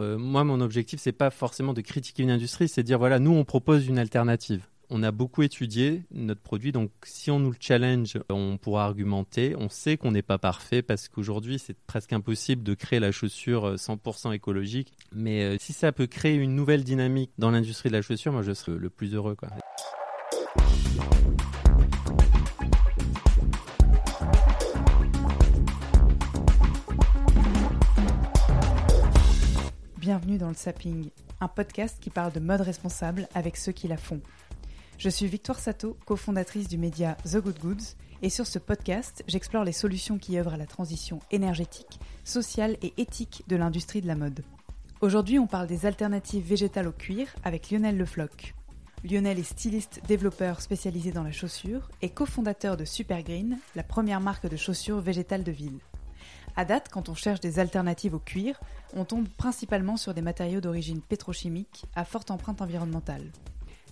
Euh, moi, mon objectif, c'est pas forcément de critiquer une industrie, c'est de dire voilà, nous, on propose une alternative. On a beaucoup étudié notre produit, donc si on nous le challenge, on pourra argumenter. On sait qu'on n'est pas parfait parce qu'aujourd'hui, c'est presque impossible de créer la chaussure 100% écologique. Mais euh, si ça peut créer une nouvelle dynamique dans l'industrie de la chaussure, moi, je serai le plus heureux. Bienvenue dans le Sapping, un podcast qui parle de mode responsable avec ceux qui la font. Je suis Victoire Sato, cofondatrice du média The Good Goods, et sur ce podcast, j'explore les solutions qui œuvrent à la transition énergétique, sociale et éthique de l'industrie de la mode. Aujourd'hui, on parle des alternatives végétales au cuir avec Lionel Lefloc. Lionel est styliste développeur spécialisé dans la chaussure et cofondateur de Supergreen, la première marque de chaussures végétales de ville. À date, quand on cherche des alternatives au cuir, on tombe principalement sur des matériaux d'origine pétrochimique à forte empreinte environnementale.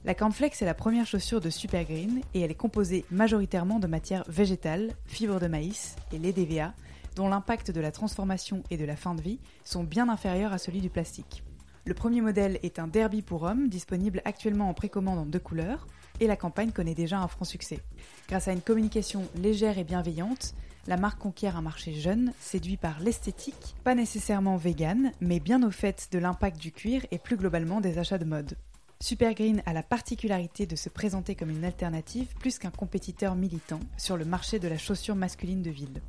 La Cornflex est la première chaussure de Supergreen et elle est composée majoritairement de matières végétales, fibres de maïs et lait d'EVA, dont l'impact de la transformation et de la fin de vie sont bien inférieurs à celui du plastique. Le premier modèle est un Derby pour hommes, disponible actuellement en précommande en deux couleurs, et la campagne connaît déjà un franc succès. Grâce à une communication légère et bienveillante, la marque conquiert un marché jeune, séduit par l'esthétique, pas nécessairement vegan, mais bien au fait de l'impact du cuir et plus globalement des achats de mode. Supergreen a la particularité de se présenter comme une alternative plus qu'un compétiteur militant sur le marché de la chaussure masculine de ville.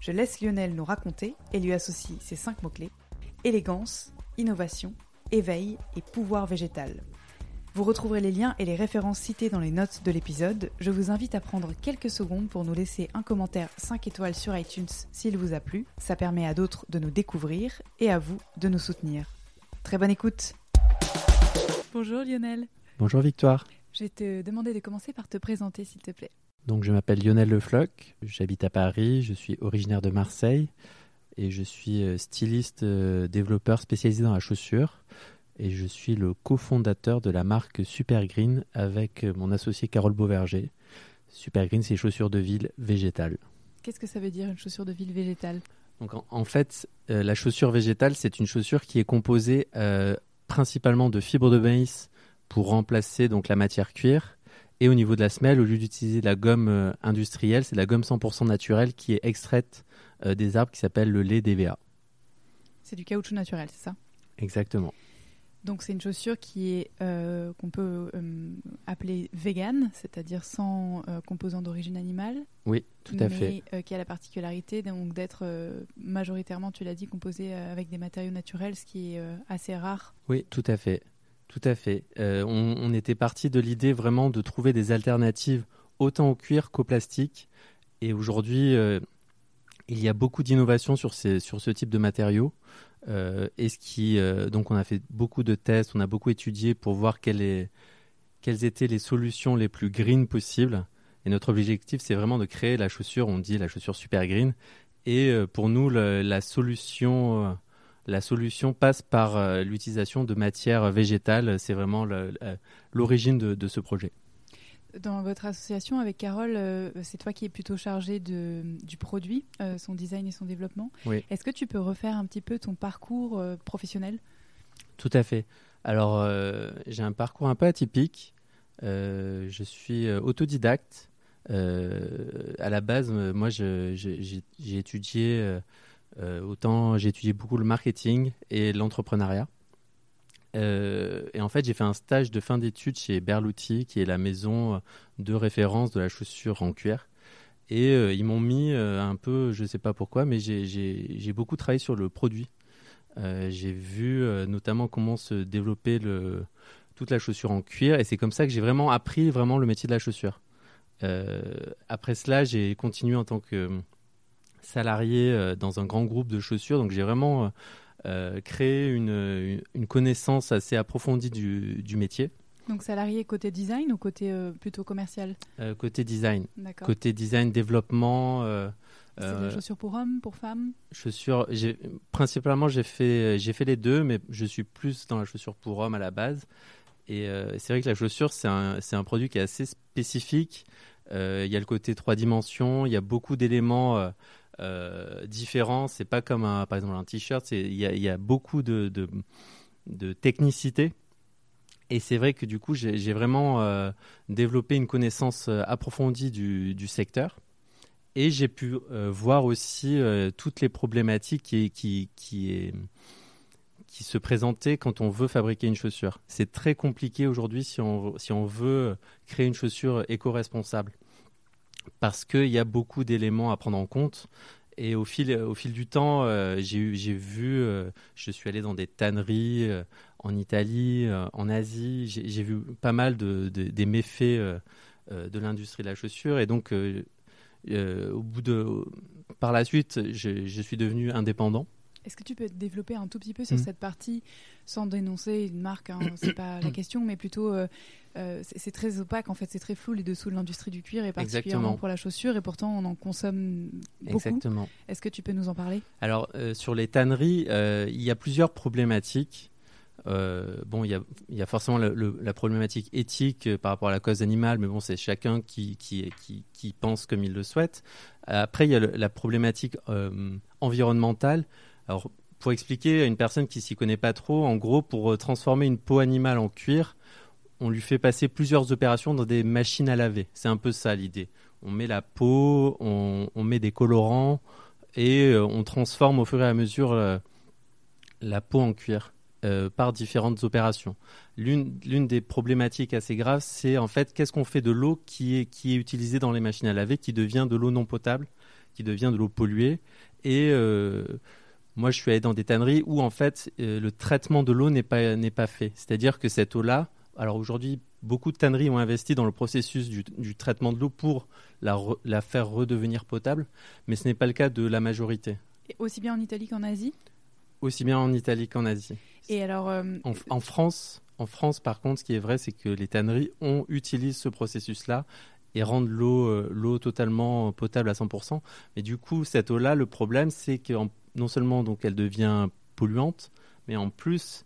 Je laisse Lionel nous raconter et lui associe ces cinq mots-clés élégance, innovation, éveil et pouvoir végétal. Vous retrouverez les liens et les références citées dans les notes de l'épisode. Je vous invite à prendre quelques secondes pour nous laisser un commentaire 5 étoiles sur iTunes s'il vous a plu. Ça permet à d'autres de nous découvrir et à vous de nous soutenir. Très bonne écoute Bonjour Lionel. Bonjour Victoire. Je vais te demander de commencer par te présenter s'il te plaît. Donc je m'appelle Lionel Lefloc, j'habite à Paris, je suis originaire de Marseille et je suis euh, styliste euh, développeur spécialisé dans la chaussure et je suis le cofondateur de la marque Supergreen avec euh, mon associé Carole Beauverger. Supergreen, c'est chaussures de ville végétales. Qu'est-ce que ça veut dire une chaussure de ville végétale? Donc en, fait, la chaussure végétale, c'est une chaussure qui est composée principalement de fibres de maïs pour remplacer donc la matière cuir. Et au niveau de la semelle, au lieu d'utiliser de la gomme industrielle, c'est de la gomme 100% naturelle qui est extraite des arbres qui s'appelle le lait d'EVA. C'est du caoutchouc naturel, c'est ça? Exactement. Donc c'est une chaussure qui est euh, qu'on peut euh, appeler vegan, c'est-à-dire sans euh, composants d'origine animale. Oui, tout à fait. Mais qui a la particularité donc d'être majoritairement, tu l'as dit, composée avec des matériaux naturels, ce qui est assez rare. Oui, tout à fait, tout à fait. On, on, était parti de l'idée vraiment de trouver des alternatives autant au cuir qu'au plastique. Et aujourd'hui, il y a beaucoup d'innovations sur, sur ce type de matériaux. Euh, et ce qui, euh, donc on a fait beaucoup de tests, on a beaucoup étudié pour voir quelles étaient les solutions les plus green possibles. Et notre objectif, c'est vraiment de créer la chaussure, on dit la chaussure super green. Et euh, pour nous, la, solution, la solution passe par l'utilisation de matières végétales. C'est vraiment l'origine de, ce projet. Dans votre association avec Carole, euh, c'est toi qui es plutôt chargé de, du produit, euh, son design et son développement. Oui. Est-ce que tu peux refaire un petit peu ton parcours euh, professionnel? Tout à fait. Alors, j'ai un parcours un peu atypique. je suis autodidacte. à la base, moi, j'ai étudié autant j'ai étudié beaucoup le marketing et l'entrepreneuriat. Euh, et en fait, j'ai fait un stage de fin d'études chez Berluti, qui est la maison de référence de la chaussure en cuir. Et euh, ils m'ont mis euh, un peu, je ne sais pas pourquoi, mais j'ai beaucoup travaillé sur le produit. j'ai vu notamment comment se développer toute la chaussure en cuir. Et c'est comme ça que j'ai vraiment appris vraiment le métier de la chaussure. après cela, j'ai continué en tant que salarié dans un grand groupe de chaussures. Donc j'ai vraiment créé une, une, connaissance assez approfondie du, du métier. Donc salarié côté design ou côté plutôt commercial? Côté design. Côté design, développement. C'est des euh, chaussures pour hommes, pour femmes? Chaussures, principalement j'ai fait, j'ai fait les deux, mais je suis plus dans la chaussure pour hommes à la base. Et euh, c'est vrai que la chaussure, c'est un, un, produit qui est assez spécifique. Euh, il y a le côté trois dimensions, il y a beaucoup d'éléments différents. C'est pas comme un, par exemple un t-shirt, il y, a beaucoup de, de, technicité. Et c'est vrai que du coup, j'ai vraiment développé une connaissance approfondie du, du secteur. Et j'ai pu euh, voir aussi euh, toutes les problématiques qui, qui, qui se présentaient quand on veut fabriquer une chaussure. C'est très compliqué aujourd'hui si on, si on veut créer une chaussure éco-responsable. Parce qu'il y a beaucoup d'éléments à prendre en compte. Et au fil, du temps, euh, j'ai vu, je suis allé dans des tanneries en Italie, en Asie. J'ai vu pas mal de, de des méfaits de l'industrie de la chaussure. Et donc, euh, par la suite, je, suis devenu indépendant. Est-ce que tu peux développer un tout petit peu sur hmm. cette partie, sans dénoncer une marque, hein, c'est pas la question, mais plutôt euh, euh, c'est très opaque en fait, c'est très flou les dessous de l'industrie du cuir et particulièrement pour la chaussure et pourtant on en consomme beaucoup. Exactement. Est-ce que tu peux nous en parler? Alors sur les tanneries, il y a plusieurs problématiques. Euh, bon, il y a, forcément la problématique éthique euh, par rapport à la cause animale, mais bon, c'est chacun qui, qui, qui, pense comme il le souhaite. Après, il y a la problématique euh, environnementale. Alors, pour expliquer à une personne qui s'y connaît pas trop, en gros, pour transformer une peau animale en cuir, on lui fait passer plusieurs opérations dans des machines à laver. C'est un peu ça l'idée. On met la peau, on, met des colorants et on transforme au fur et à mesure la peau en cuir. Euh, par différentes opérations. L'une des problématiques assez graves, c'est en fait qu'est-ce qu'on fait de l'eau qui est, qui est utilisée dans les machines à laver, qui devient de l'eau non potable, qui devient de l'eau polluée. Et euh, moi, je suis allé dans des tanneries où en fait euh, le traitement de l'eau n'est pas, n'est pas fait. C'est-à-dire que cette eau-là, alors aujourd'hui, beaucoup de tanneries ont investi dans le processus du, du traitement de l'eau pour la, la faire redevenir potable, mais ce n'est pas le cas de la majorité. Et aussi bien en Italie qu'en Asie? Aussi bien en Italie qu'en Asie. Et alors, euh, en, France, en France, par contre, ce qui est vrai, c'est que les tanneries ont, utilisent ce processus-là et rendent l'eau euh, l'eau totalement potable à 100%. Mais du coup, cette eau-là, le problème, c'est que non seulement donc elle devient polluante, mais en plus,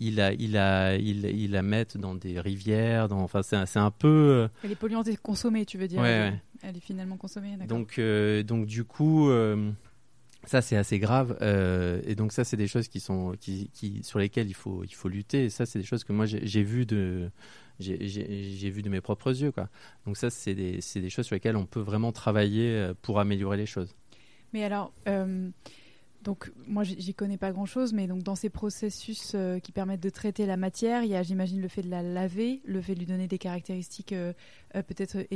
il la, il a, il, il la mettent dans des rivières. Dans, enfin, c'est un peu. Euh, elle est polluante et consommée, tu veux dire ouais, Elle est finalement consommée. Donc, donc du coup. Ça, c'est assez grave. Euh, et donc, ça, c'est des choses qui sont, qui, qui, sur lesquelles il faut, il faut lutter. Et ça, c'est des choses que moi, j'ai vu de, j'ai vu de mes propres yeux. Quoi. Donc, ça, c'est des, des, choses sur lesquelles on peut vraiment travailler euh, pour améliorer les choses. Mais alors, euh, donc moi j'y connais pas grand chose, mais donc dans ces processus euh, qui permettent de traiter la matière, il y a j'imagine le fait de la laver, le fait de lui donner des caractéristiques euh, euh, peut-être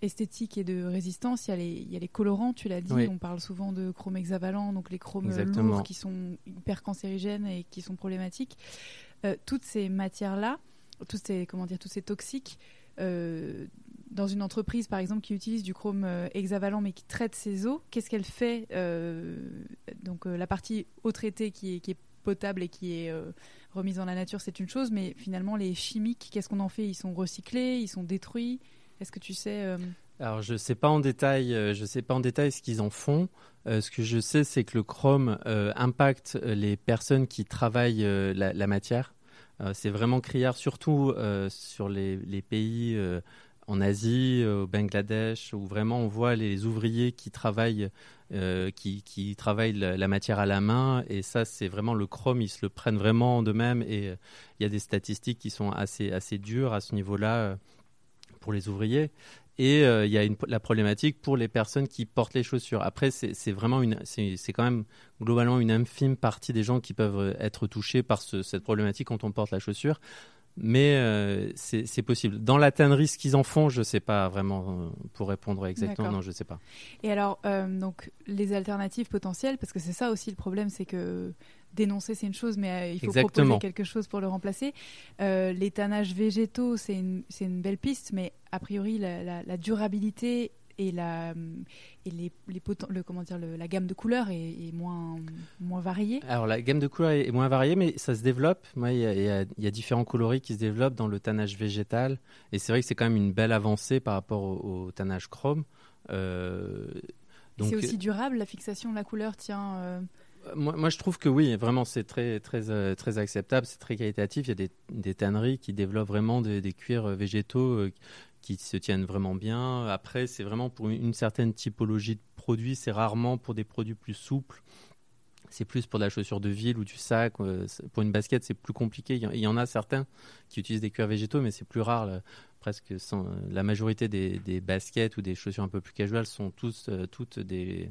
esthétiques et de résistance. Il y a les, il y a les colorants, tu l'as dit, on parle souvent de chrome hexavalent, donc les chromes lourds qui sont hyper cancérigènes et qui sont problématiques. toutes ces matières-là, tous ces, comment dire, tous ces toxiques, dans une entreprise, par exemple, qui utilise du chrome hexavalent mais qui traite ses eaux, qu'est-ce qu'elle fait euh, Donc euh, la partie eau traitée qui est, potable et qui est remise dans la nature, c'est une chose, mais finalement les chimiques, qu'est-ce qu'on en fait? Ils sont recyclés, ils sont détruits? Est-ce que tu sais Alors je sais pas en détail, je sais pas en détail ce qu'ils en font. ce que je sais, c'est que le chrome impacte les personnes qui travaillent la, matière. c'est vraiment criard, surtout sur les, pays en Asie, euh, au Bangladesh, où vraiment on voit les ouvriers qui travaillent, euh, qui, qui, travaillent la, matière à la main. Et ça, c'est vraiment le chrome, ils se le prennent vraiment de même. Et euh, il y a des statistiques qui sont assez, assez dures à ce niveau-là pour les ouvriers. Et il y a la problématique pour les personnes qui portent les chaussures. Après, c'est vraiment une, c'est quand même globalement une infime partie des gens qui peuvent être touchés par cette problématique quand on porte la chaussure mais euh, c'est possible. Dans la tannerie, ce qu'ils en font, je ne sais pas vraiment euh, pour répondre exactement. Non, je ne sais pas. Et alors, euh, donc les alternatives potentielles, parce que c'est ça aussi le problème, c'est que dénoncer c'est une chose, mais il faut proposer quelque chose pour le remplacer. les tannages végétaux, c'est une, une, belle piste, mais a priori la, la durabilité et la et les, les le, comment dire le, la gamme de couleurs est, moins moins variée. Alors la gamme de couleurs est, moins variée, mais ça se développe. il y, y, a différents coloris qui se développent dans le tannage végétal, et c'est vrai que c'est quand même une belle avancée par rapport au, tannage chrome. Euh, c'est aussi durable la fixation de la couleur tient. Euh, moi, moi, je trouve que oui, vraiment, c'est très, très, euh, très acceptable, c'est très qualitatif. Il y a des, des, tanneries qui développent vraiment des, des cuirs végétaux qui se tiennent vraiment bien. Après, c'est vraiment pour une, certaine typologie de produits. C'est rarement pour des produits plus souples. C'est plus pour la chaussure de ville ou du sac. Euh, pour une basket, c'est plus compliqué. Il y en a certains qui utilisent des cuirs végétaux, mais c'est plus rare. presque la majorité des, baskets ou des chaussures un peu plus casual sont euh, toutes des,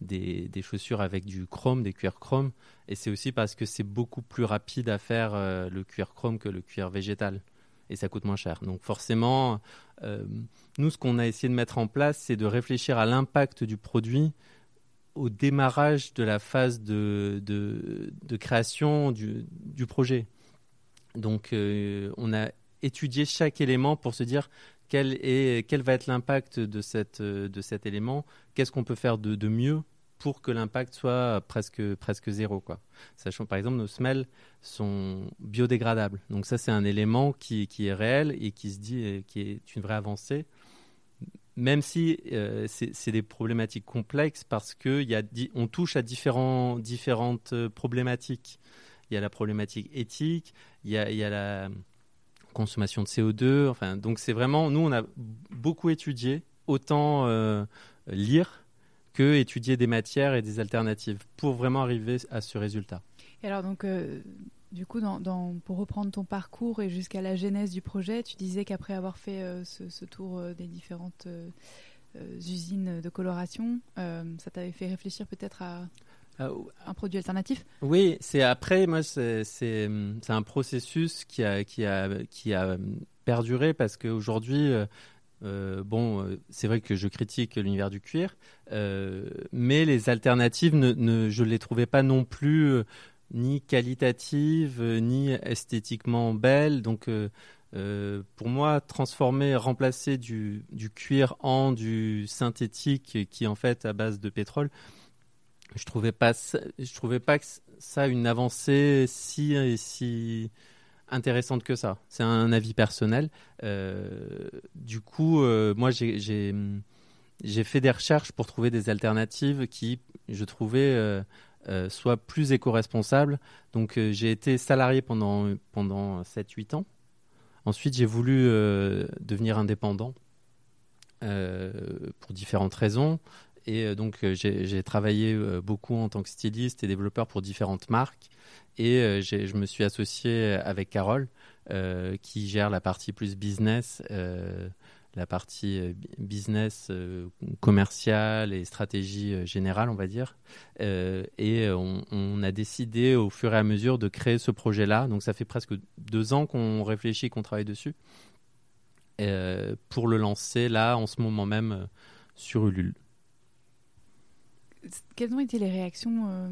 des, chaussures avec du chrome, des cuirs chrome. Et c'est aussi parce que c'est beaucoup plus rapide à faire euh, le cuir chrome que le cuir végétal et ça coûte moins cher. Donc forcément, euh, nous, ce qu'on a essayé de mettre en place, c'est de réfléchir à l'impact du produit au démarrage de la phase de, de, création du, du, projet. Donc euh, on a étudié chaque élément pour se dire quel, est, quel va être l'impact de, cette, de cet élément, qu'est-ce qu'on peut faire de, de mieux pour que l'impact soit presque, presque zéro. Quoi. Sachant par exemple nos semelles sont biodégradables. Donc ça c'est un élément qui, qui, est réel et qui se dit qui est une vraie avancée. Même si euh, c'est des problématiques complexes parce qu'on touche à différents, différentes problématiques. Il y a la problématique éthique, il y a, y a la consommation de CO2. Enfin, donc c'est vraiment, nous on a beaucoup étudié, autant euh, lire que étudier des matières et des alternatives pour vraiment arriver à ce résultat. Et alors donc, euh, du coup, dans, pour reprendre ton parcours et jusqu'à la genèse du projet, tu disais qu'après avoir fait euh, ce, tour euh, des différentes usines de coloration, ça t'avait fait réfléchir peut-être à un produit alternatif? Oui, c'est après, moi, c'est un processus qui a, qui a, qui a perduré parce qu'aujourd'hui, euh, bon, euh, c'est vrai que je critique l'univers du cuir, euh, mais les alternatives, ne, je ne les trouvais pas non plus ni qualitatives, ni esthétiquement belles. Donc, pour moi, transformer, remplacer du, cuir en du synthétique qui est en fait à base de pétrole, je trouvais pas, trouvais pas que ça une avancée si si intéressante que ça. C'est un avis personnel. Euh, du coup, euh, moi, j'ai fait des recherches pour trouver des alternatives qui, je trouvais, euh, soient plus éco-responsables. Donc, j'ai été salarié pendant, pendant 7-8 ans. Ensuite, j'ai voulu devenir indépendant pour différentes raisons. Et donc, j'ai travaillé beaucoup en tant que styliste et développeur pour différentes marques. Et euh, je me suis associé avec Carole, euh, qui gère la partie plus business, euh, la partie business commerciale et stratégie générale, on va dire. et on, a décidé au fur et à mesure de créer ce projet-là. Donc ça fait presque deux ans qu'on réfléchit, qu'on travaille dessus. pour le lancer là en ce moment même sur Ulule. Quelles ont été les réactions euh,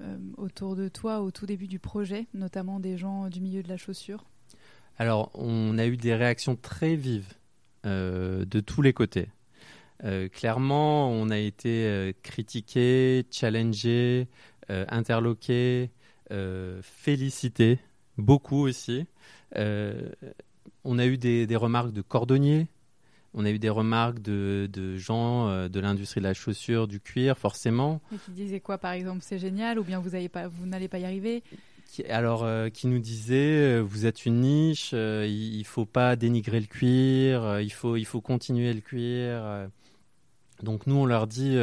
euh, autour de toi au tout début du projet, notamment des gens du milieu de la chaussure? Alors, on a eu des réactions très vives euh, de tous les côtés. clairement, on a été critiqué, challengé, interloqué, félicité, beaucoup aussi. on a eu des remarques de cordonniers, on a eu des remarques de, gens euh, de l'industrie de la chaussure, du cuir, forcément. Et qui disaient quoi, par exemple, c'est génial, ou bien vous n'allez pas y arriver? Alors, euh, qui nous disaient, euh, vous êtes une niche, il, ne faut pas dénigrer le cuir, il faut, il faut continuer le cuir. Donc nous, on leur dit,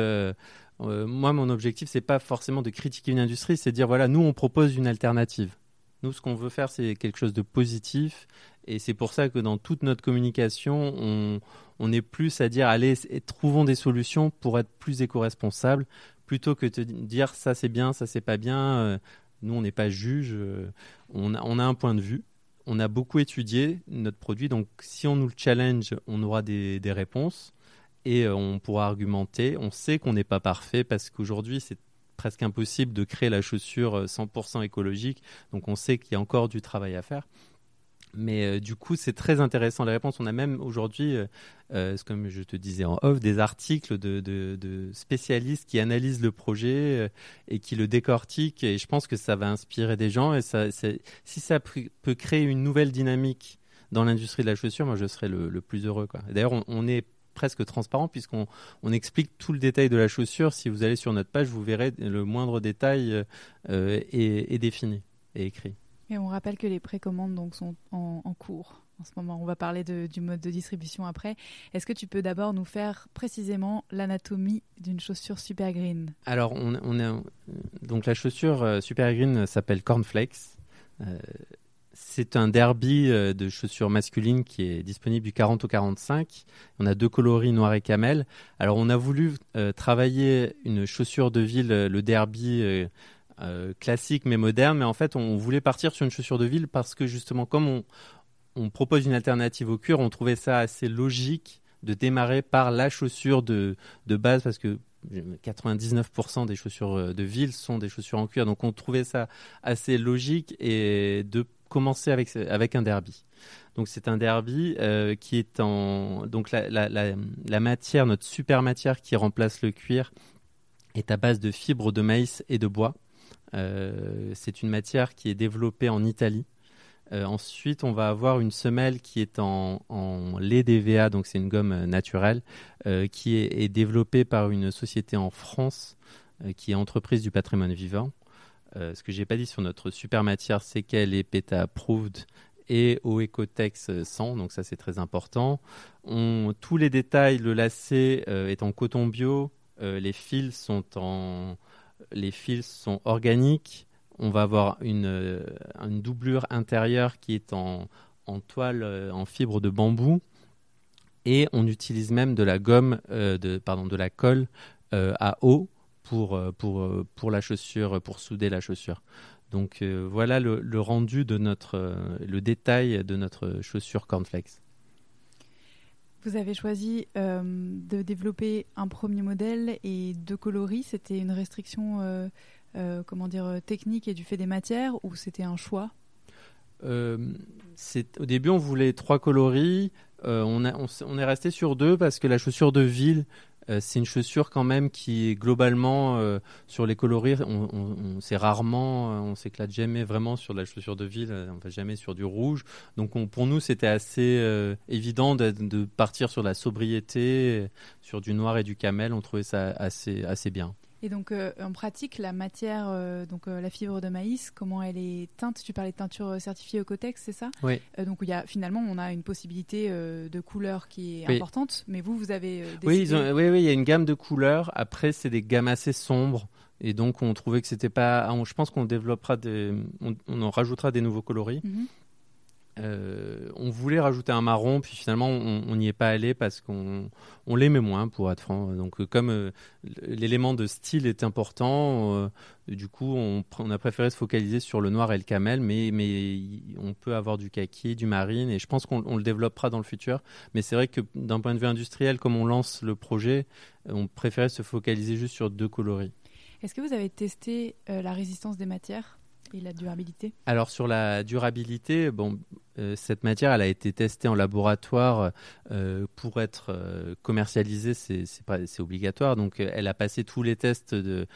moi, mon objectif, c'est pas forcément de critiquer une industrie, c'est de dire, voilà, nous, on propose une alternative. Nous, ce qu'on veut faire, c'est quelque chose de positif et c'est pour ça que dans toute notre communication, on, est plus à dire allez, trouvons des solutions pour être plus éco-responsable, plutôt que de dire ça c'est bien, ça c'est pas bien. Euh, nous, on n'est pas juge, euh, on a, un point de vue. on a beaucoup étudié notre produit, donc si on nous le challenge, on aura des, des réponses et on pourra argumenter. On sait qu'on n'est pas parfait parce qu'aujourd'hui, c'est presque impossible de créer la chaussure 100% écologique, donc on sait qu'il y a encore du travail à faire. Mais euh, du coup, c'est très intéressant les réponses. On a même aujourd'hui, euh, euh, comme je te disais en off, des articles de, spécialistes qui analysent le projet et qui le décortiquent. Et je pense que ça va inspirer des gens. Et si ça peut créer une nouvelle dynamique dans l'industrie de la chaussure, moi, je serais le, plus heureux. D'ailleurs, on, est presque transparent puisqu'on on explique tout le détail de la chaussure. Si vous allez sur notre page, vous verrez le moindre détail est, est défini et écrit. On rappelle que les précommandes donc, sont en, cours en ce moment. On va parler du mode de distribution après. Est-ce que tu peux d'abord nous faire précisément l'anatomie d'une chaussure Super Green? Alors, a, donc la chaussure euh, Super Green s'appelle Cornflakes. Euh, c'est un derby euh, de chaussures masculines qui est disponible du 40 au 45. On a deux coloris noir et camel. Alors on a voulu travailler une chaussure de ville, le derby euh, classique mais moderne. Mais en fait, on voulait partir sur une chaussure de ville parce que justement, comme on, propose une alternative au cuir, on trouvait ça assez logique de démarrer par la chaussure de, de base parce que 99% des chaussures euh, de ville sont des chaussures en cuir. Donc on trouvait ça assez logique et de commencer avec, avec un derby. Donc c'est un derby euh, qui est en donc la, la, matière, notre super matière qui remplace le cuir est à base de fibres de maïs et de bois. Euh, c'est une matière qui est développée en Italie. Euh, ensuite, on va avoir une semelle qui est en, lait DVA, donc c'est une gomme naturelle, euh, qui est, développée par une société en France qui est entreprise du patrimoine vivant. ce que j'ai pas dit sur notre super matière, c'est qu'elle est PETA approved et au Ecotex 100, donc ça c'est très important. tous les détails, le lacet est en coton bio, les fils sont en les fils sont organiques. On va avoir une, euh, doublure intérieure qui est en, toile, euh, en fibre de bambou. Et on utilise même de la gomme, euh, de, pardon, de la colle à eau pour, la chaussure, pour souder la chaussure. Donc voilà le, le, rendu de notre, le détail de notre chaussure Cornflakes. Vous avez choisi euh, de développer un premier modèle et deux coloris. C'était une restriction, euh, euh, comment dire, technique et du fait des matières ou c'était un choix? Au début, on voulait trois coloris. On, est resté sur deux parce que la chaussure de ville euh, c'est une chaussure quand même qui globalement euh, sur les coloris, on, on, rarement, euh, on s'éclate jamais vraiment sur la chaussure de ville, on va jamais sur du rouge. Donc pour nous c'était assez évident de, de, partir sur la sobriété, sur du noir et du camel. On trouvait ça assez assez bien. Et donc, euh, en pratique, la matière, euh, donc euh, la fibre de maïs, comment elle est teinte? Tu parlais de teinture certifiée Ecotex, c'est ça? Oui. donc, il y a, finalement, on a une possibilité de couleur qui est importante, mais vous, vous avez oui, oui, oui, il y a une gamme de couleurs. Après, c'est des gammes assez sombres. Et donc, on trouvait que c'était pas. Je pense qu'on développera des. On, en rajoutera des nouveaux coloris. Mhm. Euh, on voulait rajouter un marron, puis finalement on n'y est pas allé parce qu'on on l'aimait moins, pour être franc. Donc euh, comme euh, l'élément de style est important, du coup on, a préféré se focaliser sur le noir et le camel, mais, mais on peut avoir du kaki, du marine, et je pense qu'on le développera dans le futur. Mais c'est vrai que d'un point de vue industriel, comme on lance le projet, on préférait se focaliser juste sur deux coloris. Est-ce que vous avez testé la résistance des matières? Et la durabilité Alors sur la durabilité, bon, euh, cette matière, elle a été testée en laboratoire euh, pour être euh, commercialisée, c'est obligatoire. Donc elle a passé tous les tests de,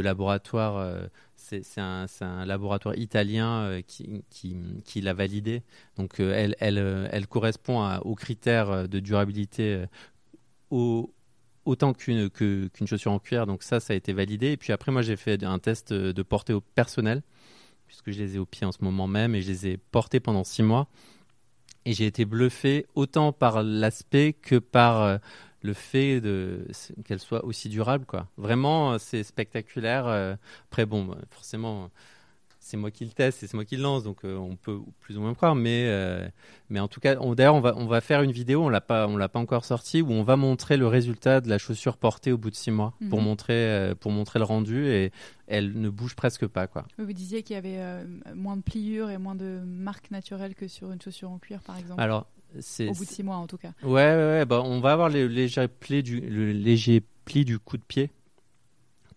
laboratoire. c'est un, laboratoire italien qui, l'a validé. Donc elle, correspond aux critères de durabilité au, autant qu'une chaussure en cuir. Donc ça, ça a été validé. Et puis après, moi, j'ai fait un test de portée au personnel puisque je les ai au pied en ce moment même et je les ai portés pendant six mois. Et j'ai été bluffé autant par l'aspect que par euh, le fait qu'elles soient aussi durables. Quoi. Vraiment, euh, c'est spectaculaire. Euh. Après, bon, forcément, c'est moi qui le teste, c'est moi qui le lance, donc euh, on peut plus ou moins croire. Mais, euh, mais en tout cas, d'ailleurs, on va, on va faire une vidéo, on l'a pas, on l'a pas encore sortie, où on va montrer le résultat de la chaussure portée au bout de six mois pour Mhm. montrer, euh, pour montrer le rendu et elle ne bouge presque pas, quoi. Vous disiez qu'il y avait moins de pliures et moins de marques naturelles que sur une chaussure en cuir, par exemple. Alors, c'est Au bout de six mois, en tout cas. Ouais, ouais, ouais, bah, on va avoir du, le léger pli du coup de pied,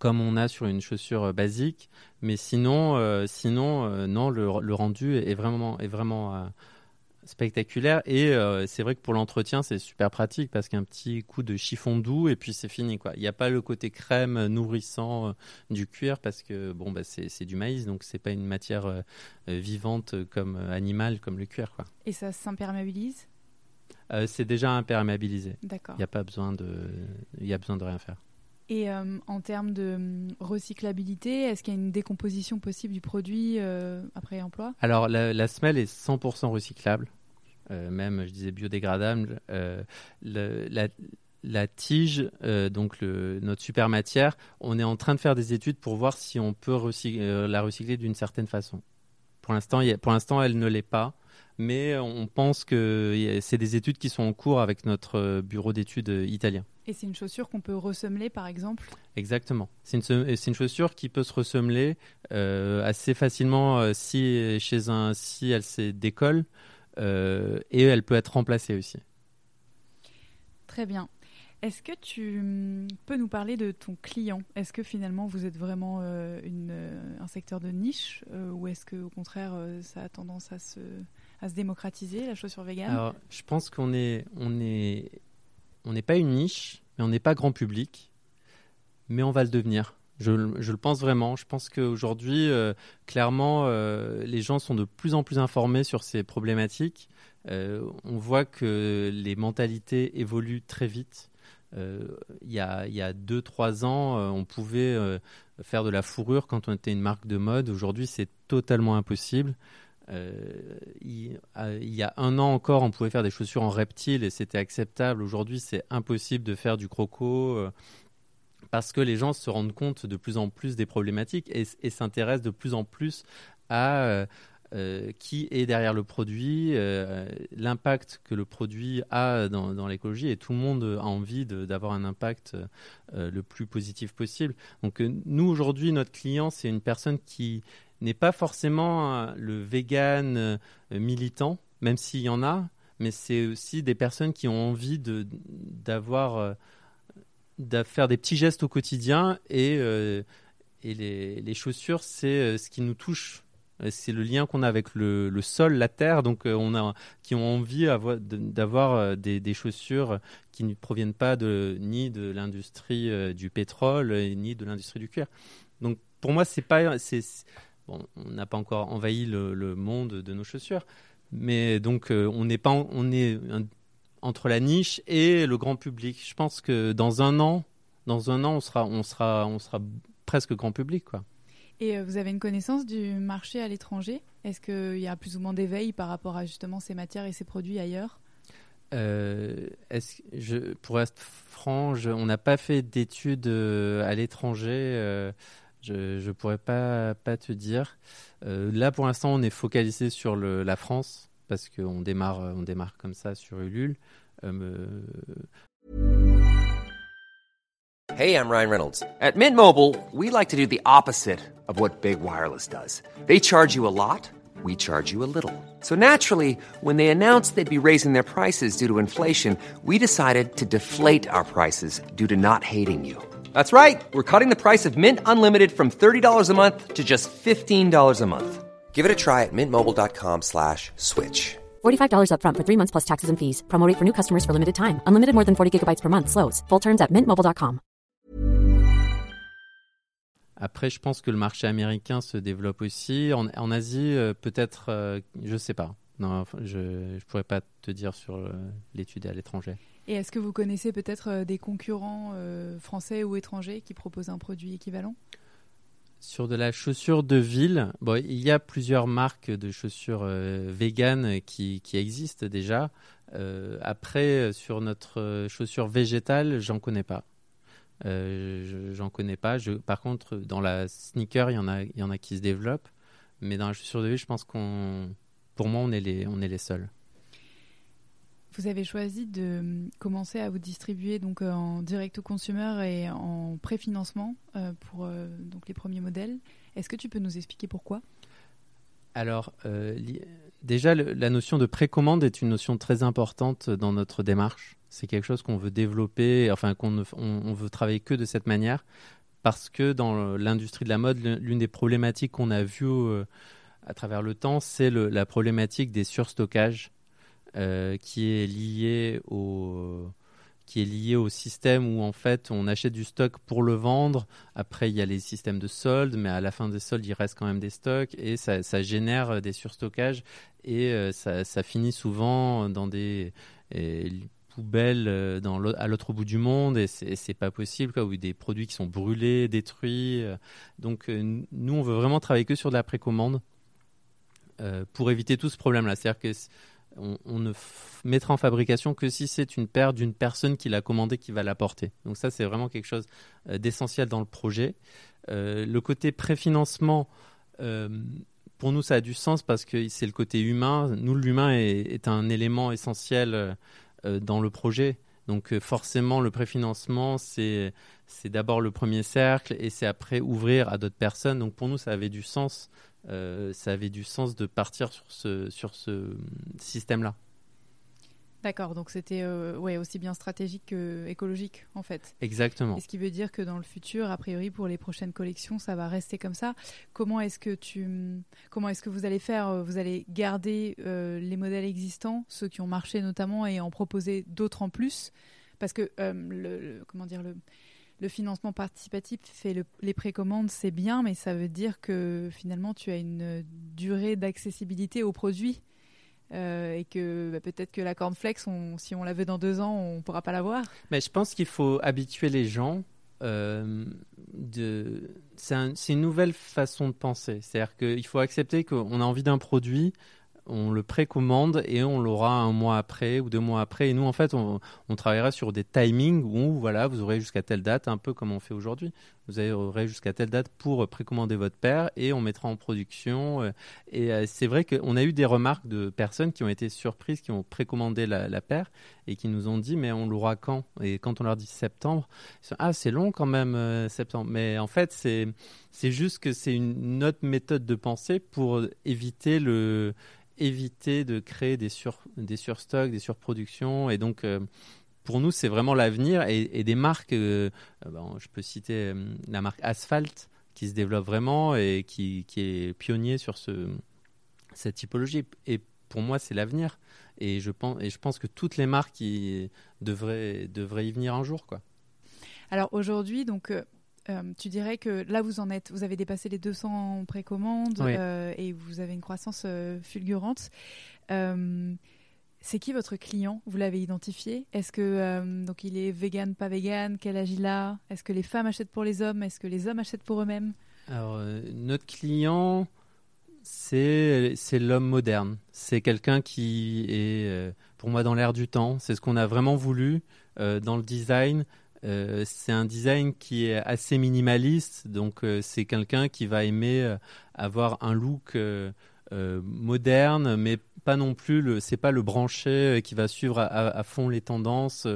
comme on a sur une chaussure euh, basique. Mais sinon, euh, sinon euh, non, le, le rendu est vraiment, est vraiment spectaculaire. Et euh, c'est vrai que pour l'entretien, c'est super pratique parce qu'un petit coup de chiffon doux et puis c'est fini. quoi. Il n'y a pas le côté crème nourrissant euh, du cuir parce que bon, bah, c'est du maïs, donc c'est pas une matière euh, vivante comme animale comme le cuir. Quoi. Et ça s'imperméabilise? C'est déjà imperméabilisé. D'accord. Il n'y a pas besoin de, il y a besoin de rien faire. Et euh, en termes de hum, recyclabilité, est-ce qu'il y a une décomposition possible du produit euh, après emploi? Alors la, semelle est 100% recyclable, euh, même je disais biodégradable. Le- la, tige, donc notre super matière, on est en train de faire des études pour voir si on peut la recycler d'une certaine façon. Pour l'instant, elle ne l'est pas, mais on pense que c'est des études qui sont en cours avec notre euh, bureau d'études euh, italien. Et c'est une chaussure qu'on peut ressemeler, par exemple? Exactement. C'est une, chaussure qui peut se ressemeler euh, assez facilement euh, si chez un si elle se décolle euh, et elle peut être remplacée aussi. Très bien. Est-ce que tu hum, peux nous parler de ton client? Est-ce que finalement vous êtes vraiment une, un secteur de niche ou est-ce que au contraire ça a tendance à se, à se démocratiser la chaussure végane Alors, je pense qu'on est on est on n'est pas une niche, mais on n'est pas grand public, mais on va le devenir. Je, le- pense vraiment. Je pense qu'aujourd'hui, euh, clairement, euh, les gens sont de plus en plus informés sur ces problématiques. Euh, on voit que les mentalités évoluent très vite. Il y a il y a deux trois ans, on pouvait faire de la fourrure quand on était une marque de mode. Aujourd'hui, c'est totalement impossible. Euh, il, euh, il y a un an encore, on pouvait faire des chaussures en reptile et c'était acceptable. Aujourd'hui, c'est impossible de faire du croco euh, parce que les gens se rendent compte de plus en plus des problématiques et, s'intéressent de plus en plus à qui est derrière le produit, l'impact que le produit a dans, dans l'écologie et tout le monde a envie d'avoir un impact le plus positif possible. Donc nous, aujourd'hui, notre client, c'est une personne qui n'est pas forcément euh, le vegan euh, militant, même s'il y en a, mais c'est aussi des personnes qui ont envie de d'avoir euh, de faire des petits gestes au quotidien et et les, les chaussures c'est ce qui nous touche. C'est le lien qu'on a avec le, le sol la terre. Donc on a qui ont envie d'avoir des, des chaussures qui ne proviennent pas de ni de l'industrie du pétrole ni de l'industrie du cuir. Donc pour moi c'est pas c'est- bon on n'a pas encore envahi le, le monde de nos chaussures mais donc euh, on n'est pas en- on est un- entre la niche et le grand public. Je pense que dans un an, dans un an, on sera, on sera, on sera presque grand public, quoi. Et euh, vous avez une connaissance du marché à l'étranger? Est-ce qu'il y a plus ou moins d'éveil par rapport à justement ces matières et ces produits ailleurs? Euh, est-ce je, pour être franc, je- on n'a pas fait d'études à l'étranger. euh, je ne pourrais pas, pas te dire. Euh, là, pour l'instant, on est focalisé sur le, la France parce qu'on démarre, on démarre comme ça sur Ulule. Euh, Hey, I'm Ryan Reynolds. At Mint Mobile, we like to do the opposite of what Big Wireless does. They charge you a lot, we charge you a little. So naturally, when they announced they'd be raising their prices due to inflation, we decided to deflate our prices due to not hating you. That's right. We're cutting the price of Mint Unlimited from $30 a month to just $15 a month. Give it a try at mintmobile.com slash switch. $45 upfront for three months plus taxes and fees. Promo rate for new customers for limited time. Unlimited more than 40 gigabytes per month. Slows. Full terms at mintmobile.com. Après, je pense que le marché américain se développe aussi. En, en Asie, euh, peut-être, euh, je sais pas. Non, je ne pourrais pas te dire sur euh, l'étude à l'étranger. Et est-ce que vous connaissez peut-être euh, des concurrents euh, français ou étrangers qui proposent un produit équivalent? Sur de la chaussure de ville, bon, il y a plusieurs marques de chaussures euh, véganes qui, qui existent déjà. Après, sur notre chaussure végétale, j'en connais pas. Euh, je- j'en connais pas. Par contre, dans la sneaker, il y en a, y en a qui se développent. mais dans la chaussure de ville, je pense qu'on, pour moi, on est les, on est les seuls. Vous avez choisi de hum, commencer à vous distribuer donc euh, en direct au consumer et en préfinancement euh, pour euh, donc les premiers modèles. Est-ce que tu peux nous expliquer pourquoi? Alors, euh, déjà, la notion de précommande est une notion très importante dans notre démarche. C'est quelque chose qu'on veut développer, enfin qu'on ne- on, veut travailler que de cette manière, parce que dans l'industrie de la mode, l'une des problématiques qu'on a vues euh, à travers le temps, c'est la problématique des surstockages, euh, qui est liée au qui est lié au système où en fait on achète du stock pour le vendre. Après il y a les systèmes de soldes, mais à la fin des soldes il reste quand même des stocks et ça, génère euh, des surstockages et euh, ça, finit souvent dans des poubelles à l'autre bout du monde et c'est pas possible quoi, ou des produits qui sont brûlés, détruits. Donc nous on veut vraiment travailler que sur de la précommande pour éviter tout ce problème-là. C'est-à-dire que on, ne mettra en fabrication que si c'est une paire d'une personne qui l'a commandé qui va l'apporter. Donc ça, c'est vraiment quelque chose euh, d'essentiel dans le projet. Euh, le côté préfinancement, euh, pour nous, ça a du sens parce que c'est le côté humain. Nous, l'humain est, un élément essentiel dans le projet. Donc forcément, le préfinancement, c'est d'abord le premier cercle et c'est après ouvrir à d'autres personnes. Donc pour nous, ça avait du sens. Euh, ça avait du sens de partir sur ce, sur ce système-là. D'accord, donc c'était euh, ouais, aussi bien stratégique que écologique en fait. Exactement. Et ce qui veut dire que dans le futur, a priori pour les prochaines collections, ça va rester comme ça. Comment est-ce que tu, comment est-ce que vous allez faire Vous allez garder euh, les modèles existants, ceux qui ont marché notamment, et en proposer d'autres en plus, parce que euh, le, le- comment dire le le financement participatif fait le- les précommandes, c'est bien, mais ça veut dire que finalement tu as une durée d'accessibilité aux produits. euh, et que bah, peut-être que la cornflakes, on, si on la veut dans deux ans, on pourra pas l'avoir. Mais je pense qu'il faut habituer les gens. euh, c'est une nouvelle façon de penser. C'est-à-dire qu'il faut accepter qu'on a envie d'un produit, on le précommande et on l'aura un mois après ou deux mois après. Et nous, en fait, on, travaillera sur des timings où voilà, vous aurez jusqu'à telle date, un peu comme on fait aujourd'hui. Vous aurez jusqu'à telle date pour précommander votre paire et on mettra en production. euh, Et euh, c'est vrai qu'on a eu des remarques de personnes qui ont été surprises, qui ont précommandé la, la paire et qui nous ont dit mais on l'aura quand? Et quand on leur dit septembre, ils sont ah c'est long quand même euh, septembre. Mais en fait c'est c'est juste que c'est une autre méthode de pensée pour éviter le éviter de créer des sur des surstocks, des surproductions et donc euh, pour nous, c'est vraiment l'avenir et, des marques. euh, euh, bon, je peux citer la marque Asphalt qui se développe vraiment et qui, qui est pionnier sur ce, cette typologie. Et pour moi, c'est l'avenir. Et je pense, et je pense que toutes les marques devraient, devraient y venir un jour, quoi. Alors aujourd'hui, donc, euh, tu dirais que là, vous en êtes, vous avez dépassé les 200 précommandes Oui. euh, et vous avez une croissance euh, fulgurante. C'est qui votre client? Vous l'avez identifié? Est-ce que donc il est vegan, pas vegan? Quel âge il a? Est-ce que les femmes achètent pour les hommes? Est-ce que les hommes achètent pour eux-mêmes? Alors, notre client, c'est l'homme moderne. C'est quelqu'un qui est, pour moi, dans l'air du temps. C'est ce qu'on a vraiment voulu dans le design. Euh, c'est un design qui est assez minimaliste, donc euh, c'est quelqu'un qui va aimer euh, avoir un look moderne, mais pas non plus le. C'est pas le branché qui va suivre à, fond les tendances.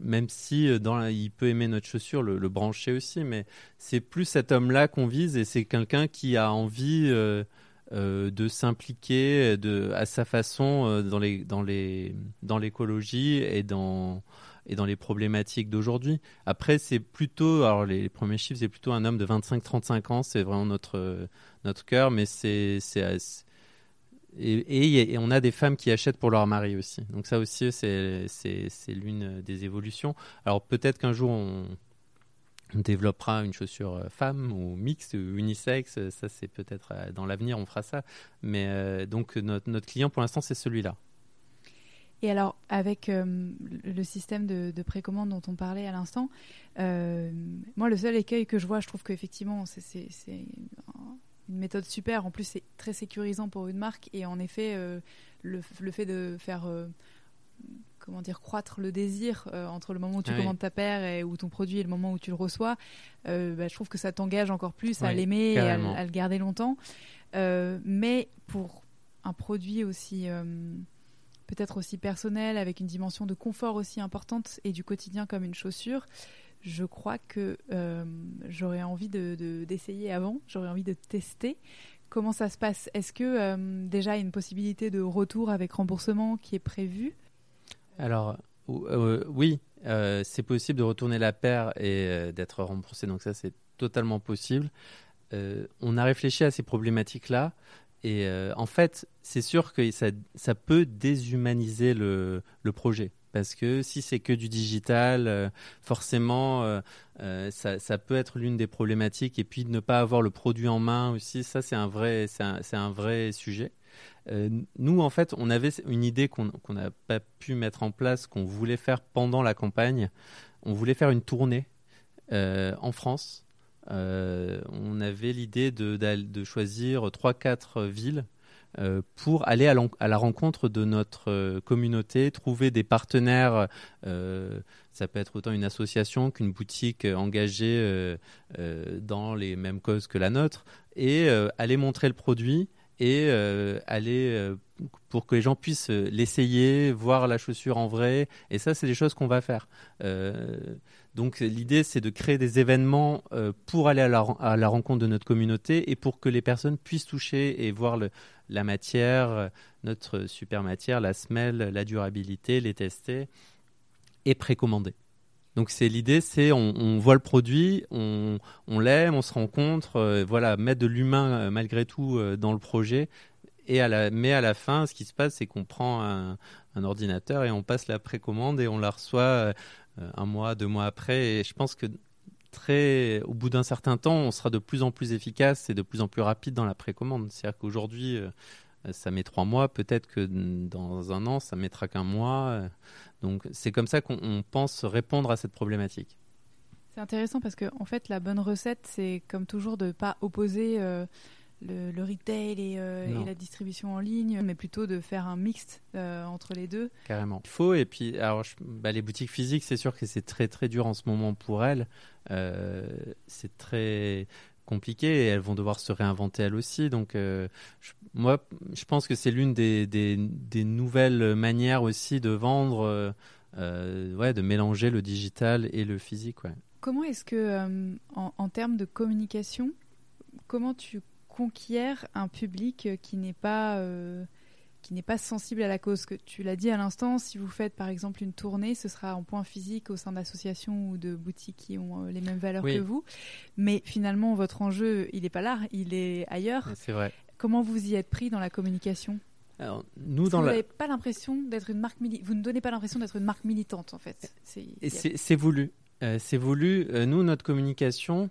même si dans il peut aimer notre chaussure, le, le brancher aussi, mais c'est plus cet homme-là qu'on vise et c'est quelqu'un qui a envie de s'impliquer à sa façon dans l'écologie et dans et dans les problématiques d'aujourd'hui. Après, c'est plutôt, alors les, premiers chiffres, c'est plutôt un homme de 25-35 ans, c'est vraiment notre euh, notre cœur, mais c'est et, et, on a des femmes qui achètent pour leur mari aussi. Donc ça aussi, c'est l'une des évolutions. Alors peut-être qu'un jour on développera une chaussure euh, femme ou mixte ou unisexe, ça c'est peut-être euh, dans l'avenir on fera ça. Mais donc notre client pour l'instant c'est celui-là. Et alors, avec euh, le système de, de précommande dont on parlait à l'instant, euh, moi, le seul écueil que je vois, je trouve qu'effectivement, c'est- c'est c'est un- une méthode super. En plus, c'est très sécurisant pour une marque. Et en effet, euh, le, le fait de faire comment dire croître le désir euh, entre le moment où tu commandes ta paire et ou ton produit et le moment où tu le reçois. euh, bah, je trouve que ça t'engage encore plus à Oui, l'aimer et à, le garder longtemps. Euh, mais pour un produit aussi peut-être aussi personnel, avec une dimension de confort aussi importante et du quotidien comme une chaussure, je crois que euh, j'aurais envie de- de- d'essayer avant, j'aurais envie de tester. Comment ça se passe? Est-ce que euh, déjà il y a une possibilité de retour avec remboursement qui est prévue? Alors, euh, oui, c'est possible de retourner la paire et d'être remboursé. Donc ça, c'est totalement possible. On a réfléchi à ces problématiques-là. Et euh, en fait, c'est sûr que ça, peut déshumaniser le, projet. Parce que si c'est que du digital, euh, forcément, euh, ça, peut être l'une des problématiques. Et puis, de ne pas avoir le produit en main aussi, ça, c'est un vrai, un, un vrai sujet. Nous, en fait, on avait une idée qu'on n'a pas pu mettre en place, qu'on voulait faire pendant la campagne. On voulait faire une tournée en France. Euh, on avait l'idée de, choisir 3-4 villes euh, pour aller à, la rencontre de notre euh, communauté, trouver des partenaires. ça peut être autant une association qu'une boutique engagée dans les mêmes causes que la nôtre, et aller montrer le produit et aller pour que les gens puissent l'essayer, voir la chaussure en vrai. Et ça, c'est des choses qu'on va faire. Donc l'idée, c'est de créer des événements euh, pour aller à la, rencontre de notre communauté et pour que les personnes puissent toucher et voir la matière, euh, notre super matière, la semelle, la durabilité, les tester et précommander. Donc c'est l'idée, c'est on, voit le produit, on, l'aime, on se rencontre, euh, voilà, mettre de l'humain malgré tout dans le projet. Et à la, mais à la fin, ce qui se passe, c'est qu'on prend un, ordinateur et on passe la précommande et on la reçoit un mois, deux mois après. Et je pense que très, au bout d'un certain temps, on sera de plus en plus efficace et de plus en plus rapide dans la précommande. C'est-à-dire qu'aujourd'hui, euh, ça met trois mois, peut-être que dans un an, ça mettra qu'un mois. euh. Donc c'est comme ça qu'on on pense répondre à cette problématique. C'est intéressant parce que en fait la bonne recette c'est comme toujours de ne pas opposer euh, le, le retail et, euh, et la distribution en ligne, mais plutôt de faire un mixte euh, entre les deux. Carrément. Il faut, et puis, alors, je- bah, les boutiques physiques, c'est sûr que c'est très très dur en ce moment pour elles. Euh, c'est très compliqué et elles vont devoir se réinventer elles aussi. Donc, je- moi, je pense que c'est l'une des, des, des nouvelles manières aussi de vendre, ouais, de mélanger le digital et le physique. Ouais. Comment est-ce que, en, en termes de communication, comment tu conquiers un public euh, qui n'est pas euh, qui n'est pas sensible à la cause que tu l'as dit à l'instant si vous faites par exemple une tournée ce sera en point physique au sein d'associations ou de boutiques qui ont euh, les mêmes valeurs Oui. que vous mais finalement votre enjeu il n'est pas là il est ailleurs C'est vrai. comment vous y êtes pris dans la communication? Alors, nous, dans vous la... n'avez pas l'impression d'être une marque mili- vous ne donnez pas l'impression d'être une marque militante en fait C'est- voulu. Euh, c'est voulu. Euh, nous, notre communication,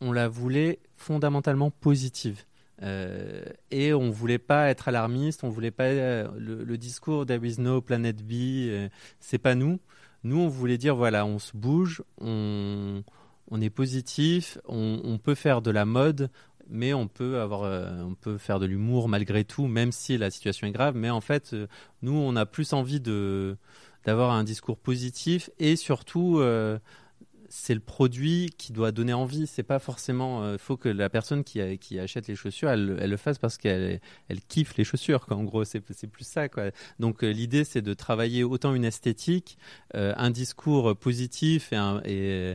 on la voulait fondamentalement positive. Euh, et on voulait pas être alarmiste, on voulait pas euh, le, discours There is no planet B, euh, c'est pas nous. Nous, on voulait dire voilà, on se bouge, on, on est positif, on, on peut faire de la mode, mais on peut avoir, euh, on peut faire de l'humour malgré tout, même si la situation est grave. Mais en fait, nous, on a plus envie d'avoir un discours positif et surtout c'est le produit qui doit donner envie. C'est pas forcément. Il faut que la personne qui, achète les chaussures, elle, le fasse parce qu'elle elle kiffe les chaussures. Quoi. En gros, c'est c'est plus ça. Quoi. Donc euh, l'idée, c'est de travailler autant une esthétique, euh, un discours positif et, un- et,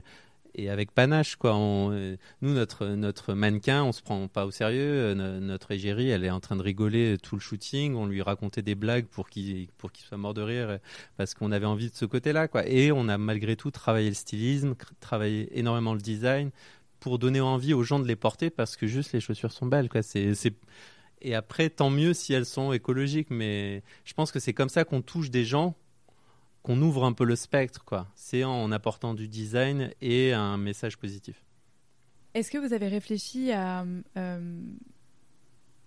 et avec panache. Quoi. On- euh, nous, notre, notre mannequin, on se prend pas au sérieux. Euh, no- Notre égérie, elle est en train de rigoler tout le shooting. On lui racontait des blagues pour qu'il pour qu'il soit mort de rire parce qu'on avait envie de ce côté-là. Quoi. Et on a malgré tout travaillé le stylisme, travaillé énormément le design pour donner envie aux gens de les porter parce que juste les chaussures sont belles. Quoi. Et après, tant mieux si elles sont écologiques, mais je pense que c'est comme ça qu'on touche des gens, qu'on ouvre un peu le spectre. Quoi. C'est en apportant du design et un message positif. Est-ce que vous avez réfléchi à, euh,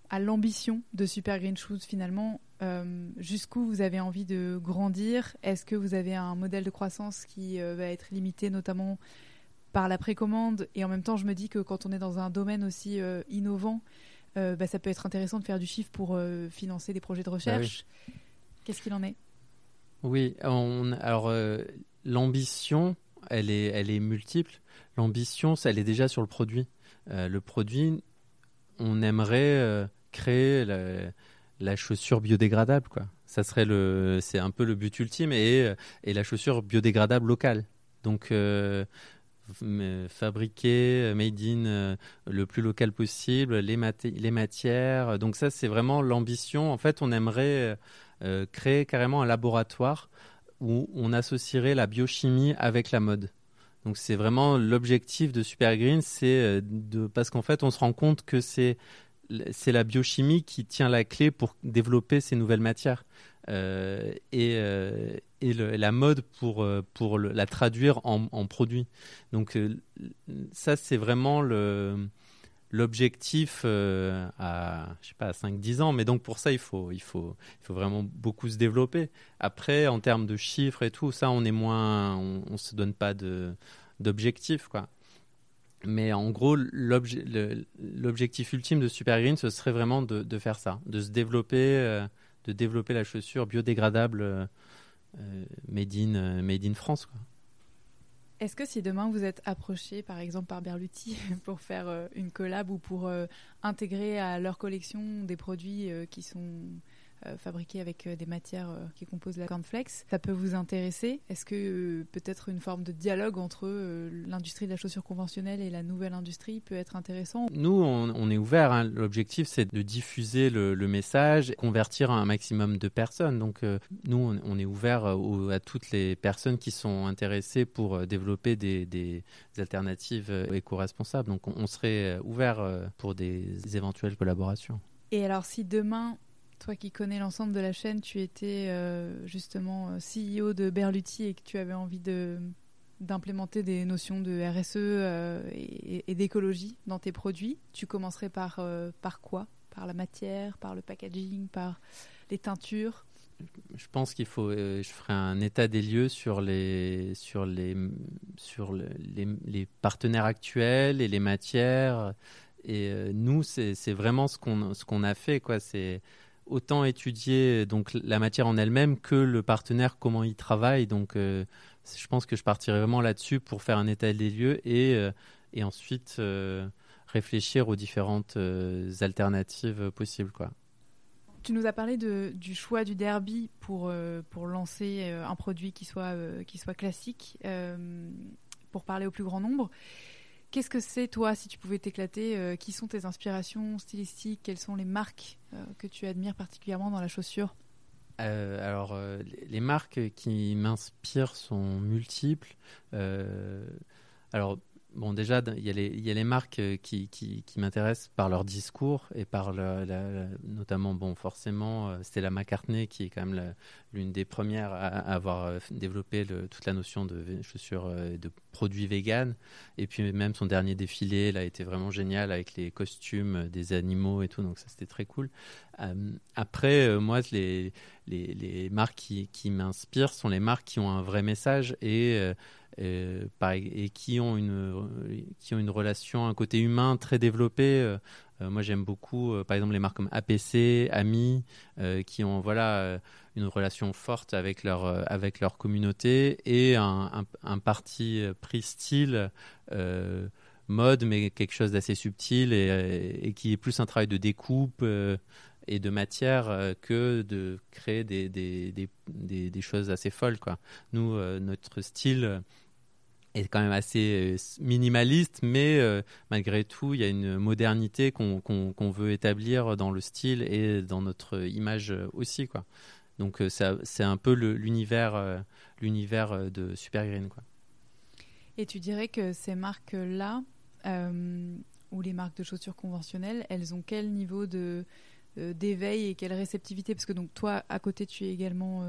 à l'ambition de Super Green Shoes finalement euh, Jusqu'où vous avez envie de grandir? Est-ce que vous avez un modèle de croissance qui euh, va être limité notamment par la précommande? Et en même temps, je me dis que quand on est dans un domaine aussi euh, innovant, euh, bah, ça peut être intéressant de faire du chiffre pour euh, financer des projets de recherche. Qu'est-ce qu'il en est? Oui, on, alors l'ambition, elle est, elle est multiple. L'ambition, elle est déjà sur le produit. le produit, on aimerait créer la, chaussure biodégradable, quoi. Ça serait le, c'est un peu le but ultime et, et la chaussure biodégradable locale. Donc euh, fabriquer made in euh, le plus local possible, les, les matières. Donc ça, c'est vraiment l'ambition. En fait, on aimerait euh, créer carrément un laboratoire où on associerait la biochimie avec la mode. Donc c'est vraiment l'objectif de Super Green, c'est de parce qu'en fait on se rend compte que c'est c'est la biochimie qui tient la clé pour développer ces nouvelles matières. Euh, et, euh, et la mode pour, euh, pour la traduire en, en produit. Donc ça, c'est vraiment le, l'objectif à, je sais pas, à 5-10 ans. Mais donc pour ça, il faut, il, faut, il faut vraiment beaucoup se développer. Après, en termes de chiffres et tout, ça, on est moins, on, ne se donne pas d'objectif, quoi. Mais en gros, l'objectif ultime de Super Green, ce serait vraiment de, faire ça, de se développer, euh, de développer la chaussure biodégradable euh, euh, made, in, made in France. Est-ce que si demain vous êtes approché par exemple par Berluti pour faire une collab ou pour intégrer à leur collection des produits qui sont euh, fabriqués avec euh, des matières euh, qui composent la cornflakes. Ça peut vous intéresser Est-ce que peut-être une forme de dialogue entre l'industrie de la chaussure conventionnelle et la nouvelle industrie peut être intéressant? Nous, on, est ouvert. Hein. L'objectif, c'est de diffuser le, message, convertir un maximum de personnes. Donc, nous, on, est ouvert à toutes les personnes qui sont intéressées pour développer des, alternatives éco-responsables. Donc, on, on serait ouvert pour des éventuelles collaborations. Et alors, si demain toi qui connais l'ensemble de la chaîne, tu étais euh, justement euh, CEO de Berluti et que tu avais envie de d'implémenter des notions de RSE euh, et, d'écologie dans tes produits. Tu commencerais par, par quoi? Par la matière, par le packaging, par les teintures? Je pense qu'il faut, je ferai un état des lieux sur les, sur les, sur les, partenaires actuels et les matières. Et nous, c'est vraiment ce qu'on, ce qu'on a fait, quoi. C'est autant étudier donc la matière en elle-même que le partenaire comment il travaille. Donc, euh, je pense que je partirai vraiment là-dessus pour faire un état des lieux et, euh, ensuite euh, réfléchir aux différentes alternatives possibles. Tu nous as parlé du choix du derby pour, pour lancer un produit qui soit, qui soit classique, pour parler au plus grand nombre. Qu'est-ce que c'est, toi, si tu pouvais t'éclater euh, Qui sont tes inspirations stylistiques Quelles sont les marques euh, que tu admires particulièrement dans la chaussure? Euh, alors, les marques qui m'inspirent sont multiples. alors, Bon, déjà, il y, a les, y a les marques euh, qui, qui, m'intéressent par leur discours et par le, notamment, bon, forcément, euh, Stella McCartney qui est quand même l'une des premières à, avoir euh, développé toute la notion de chaussures, de produits vegan. Et puis même son dernier défilé, là, était vraiment génial avec les costumes des animaux et tout, donc ça c'était très cool. après, moi, les, les, les, marques qui, qui m'inspirent sont les marques qui ont un vrai message et et, et, qui ont une qui ont une relation, un côté humain très développé. Euh, euh, moi, j'aime beaucoup, euh, par exemple, les marques comme APC, Ami, qui ont voilà une relation forte avec leur avec leur communauté et un, un, parti pris style mode, mais quelque chose d'assez subtil et, et, qui est plus un travail de découpe et de matière que de créer des, des, des, des, choses assez folles. Quoi. Nous, notre style, est quand même assez euh, minimaliste, mais euh, malgré tout, il y a une modernité qu'on veut établir dans le style et dans notre image aussi. Quoi. Donc euh, c'est un peu l'univers l'univers de Super Green. Quoi. Et tu dirais que ces marques-là, ou les marques de chaussures conventionnelles, elles ont quel niveau de d'éveil et quelle réceptivité? Parce que donc toi, à côté, tu es également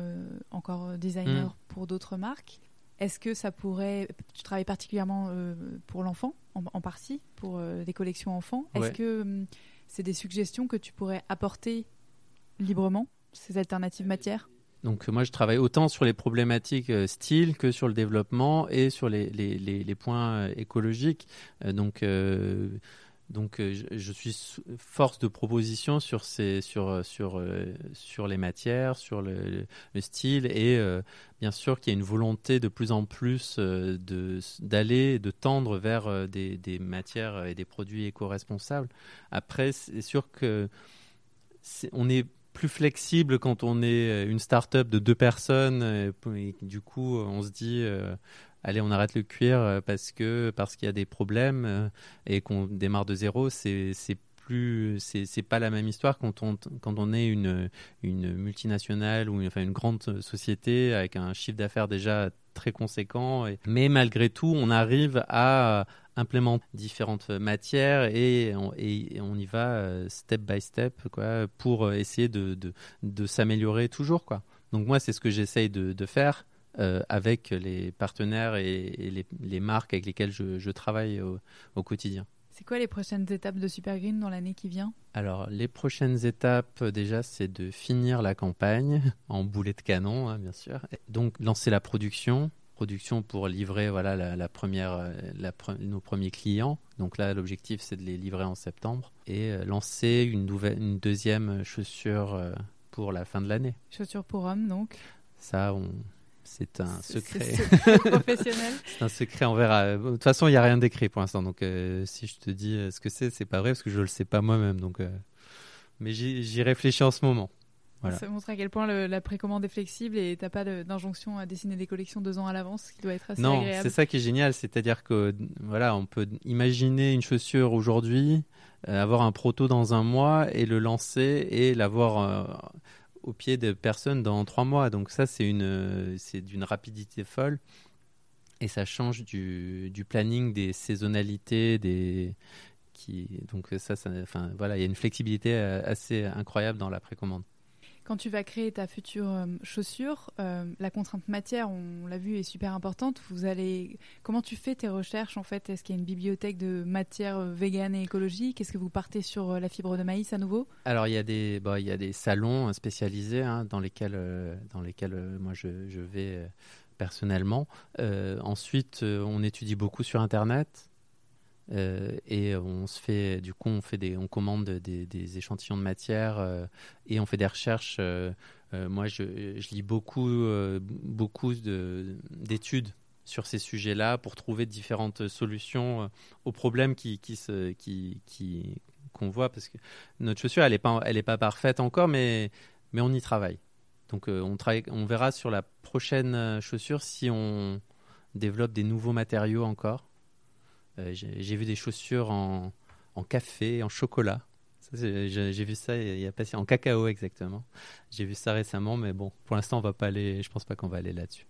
encore designer mm. pour d'autres marques. Est-ce que ça pourrait. Tu travailles particulièrement euh, pour l'enfant, en, partie, pour euh, des collections enfants. Est-ce que hum, c'est des suggestions que tu pourrais apporter librement, ces alternatives matières? Donc moi je travaille autant sur les problématiques euh, style que sur le développement et sur les, les, les, points écologiques. donc donc je, je, suis force de proposition sur ces sur sur sur les matières, sur le, le style et bien sûr qu'il y a une volonté de plus en plus d'aller de tendre vers des, des matières et des produits éco-responsables. Après, c'est sûr que on est plus flexible quand on est euh, une start-up de deux personnes. Et, du coup, on se dit, euh, allez, on arrête le cuir euh, parce que parce qu'il y a des problèmes et qu'on démarre de zéro. C'est plus, c'est pas la même histoire quand on quand on est une une multinationale ou une, enfin une grande société avec un chiffre d'affaires déjà très conséquent. mais malgré tout, on arrive à implémenter différentes matières et on, et on y va euh, step by step quoi, pour euh, essayer de, de, de s'améliorer toujours. Quoi. Donc moi, c'est ce que j'essaye de, de faire euh, avec les partenaires et, les, les, marques avec lesquelles je, je travaille au, au quotidien. C'est quoi les prochaines étapes de Supergreen dans l'année qui vient? Alors, les prochaines étapes, déjà, c'est de finir la campagne en boulet de canon, hein, bien sûr. Donc, lancer la production, production pour livrer voilà la, première euh, nos premiers clients. Donc là l'objectif c'est de les livrer en septembre et euh, lancer une nouvelle une deuxième chaussure euh, pour la fin de l'année. Chaussure pour hommes donc? Ça on c'est un secret. professionnel. c'est un secret envers. De toute façon, il n'y a rien d'écrit pour l'instant. Donc, si je te dis ce que c'est, c'est pas vrai parce que je ne le sais pas moi-même. Donc, mais j'y réfléchis en ce moment. Ça montre à quel point la précommande est flexible et t'as pas d'injonction à dessiner des collections deux ans à l'avance, ce qui doit être assez non, agréable. Non, c'est ça qui est génial, c'est-à-dire que voilà, on peut imaginer une chaussure aujourd'hui, euh, avoir un proto dans un mois et le lancer et l'avoir euh, au pied de personnes dans trois mois. Donc ça, c'est une, c'est d'une rapidité folle et ça change du, du planning, des saisonnalités, des qui donc ça, ça enfin voilà, il y a une flexibilité euh, assez incroyable dans la précommande. Quand tu vas créer ta future euh, chaussure, euh, la contrainte matière, on l'a vu, est super importante. Vous allez, comment tu fais tes recherches en fait? Est-ce qu'il y a une bibliothèque de matières euh, véganes et écologiques? Est-ce que vous partez sur la fibre de maïs à nouveau? Alors il y a des, bah, il y a des salons spécialisés hein, dans lesquels, dans lesquels moi je, je vais personnellement. ensuite, on étudie beaucoup sur Internet. Euh, et on se fait, du coup, on fait des, on commande des, échantillons de matière euh, et on fait des recherches. Euh, moi, je, lis beaucoup, beaucoup d'études sur ces sujets-là pour trouver différentes solutions aux problèmes qui, qu'on voit parce que notre chaussure, elle n'est pas, elle est pas parfaite encore, mais, mais on y travaille. Donc, on, travaille, on verra sur la prochaine chaussure si on développe des nouveaux matériaux encore j'ai vu des chaussures en, café, en chocolat. J'ai vu ça il y a pas en cacao exactement. J'ai vu ça récemment, mais bon, pour l'instant on va pas aller. Je pense pas qu'on va aller là-dessus.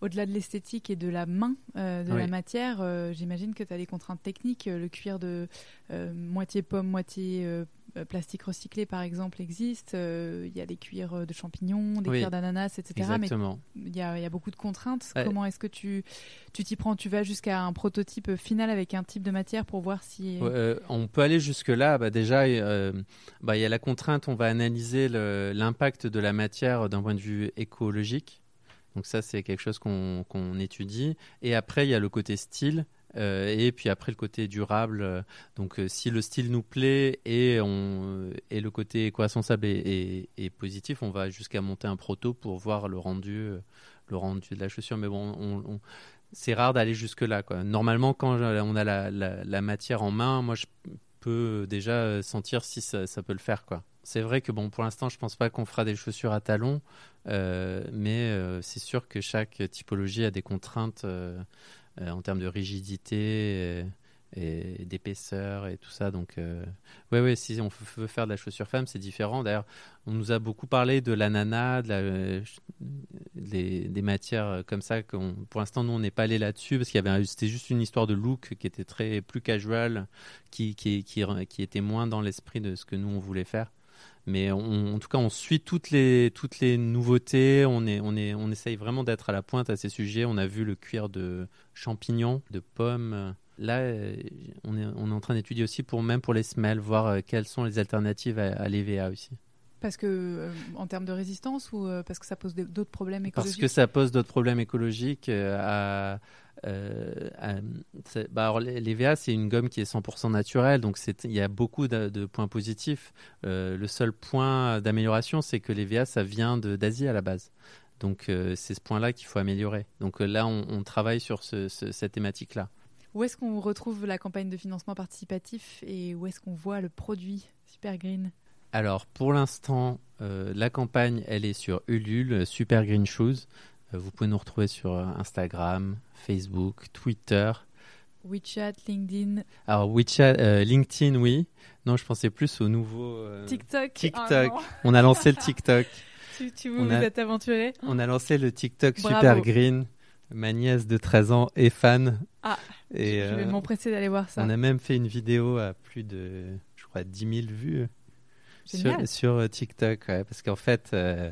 Au-delà de l'esthétique et de la main euh, de la matière, euh, j'imagine que tu as des contraintes techniques. Le cuir de moitié pomme, moitié euh, plastique recyclé, par exemple, existe. Euh, il y a des cuirs de champignons, des cuirs d'ananas, etc. Exactement. Mais il y, a, y, a beaucoup de contraintes. Comment est-ce que tu t'y prends? Tu vas jusqu'à un prototype final avec un type de matière pour voir si... Euh, on peut aller jusque-là. Bah, déjà, bah, il y a la contrainte, on va analyser l'impact de la matière d'un point de vue écologique. Donc ça, c'est quelque chose qu'on étudie. Et après, il y a le côté style. Euh, et puis après le côté durable, euh, donc euh, si le style nous plaît et, le côté éco-responsable est, positif, on va jusqu'à monter un proto pour voir le rendu, le rendu de la chaussure. Mais bon, on, c'est rare d'aller jusque là. Quoi. Normalement, quand on a la, matière en main, moi je peux déjà sentir si ça, peut le faire. C'est vrai que bon, pour l'instant, je pense pas qu'on fera des chaussures à talons, mais c'est sûr que chaque typologie a des contraintes en termes de rigidité et, d'épaisseur et tout ça. Donc, euh, ouais, ouais, si on veut faire de la chaussure femme, c'est différent. D'ailleurs, on nous a beaucoup parlé de l'ananas, de euh, des, matières comme ça. Pour l'instant, nous, on n'est pas allé là-dessus parce qu'il y avait, c'était juste une histoire de look qui était très plus casual, qui, qui, qui était moins dans l'esprit de ce que nous on voulait faire mais en tout cas, on suit toutes les, toutes les nouveautés. On, est, on, est, on essaye vraiment d'être à la pointe à ces sujets. On a vu le cuir de champignons, de pommes. Là, on est, on est en train d'étudier aussi, pour, même pour les semelles, voir euh, quelles sont les alternatives à, l'EVA aussi. Parce que, euh, en termes de résistance ou euh, parce que ça pose d'autres problèmes Parce écologiques que ça pose d'autres problèmes écologiques. à, euh, à- bah, alors, les, les VA, c'est une gomme qui est 100% naturelle, donc il y a beaucoup de, de points positifs. Le seul point d'amélioration, c'est que les VA, ça vient de- d'Asie à la base. Donc euh, c'est ce point-là qu'il faut améliorer. Donc euh, là, on, on travaille sur ce- ce- cette thématique-là. Où est-ce qu'on retrouve la campagne de financement participatif et où est-ce qu'on voit le produit Super Green Alors, pour l'instant, euh, la campagne, elle est sur Ulule, euh, Super Green Shoes. Euh, vous pouvez nous retrouver sur Instagram, Facebook, Twitter. WeChat, LinkedIn, Alors, WeChat, euh, LinkedIn, oui. Non, je pensais plus au nouveau. TikTok. TikTok. Ah non. on a lancé le TikTok. tu, tu vous, On vous a- êtes aventuré On a lancé le TikTok Bravo. Super Green. Ma nièce de 13 ans est fan. Ah, Et Je vais m'empresser d'aller voir ça. on a même fait une vidéo à plus de, je crois, 10 000 vues Génial. sur, sur euh, TikTok. ouais, parce qu'en fait, euh,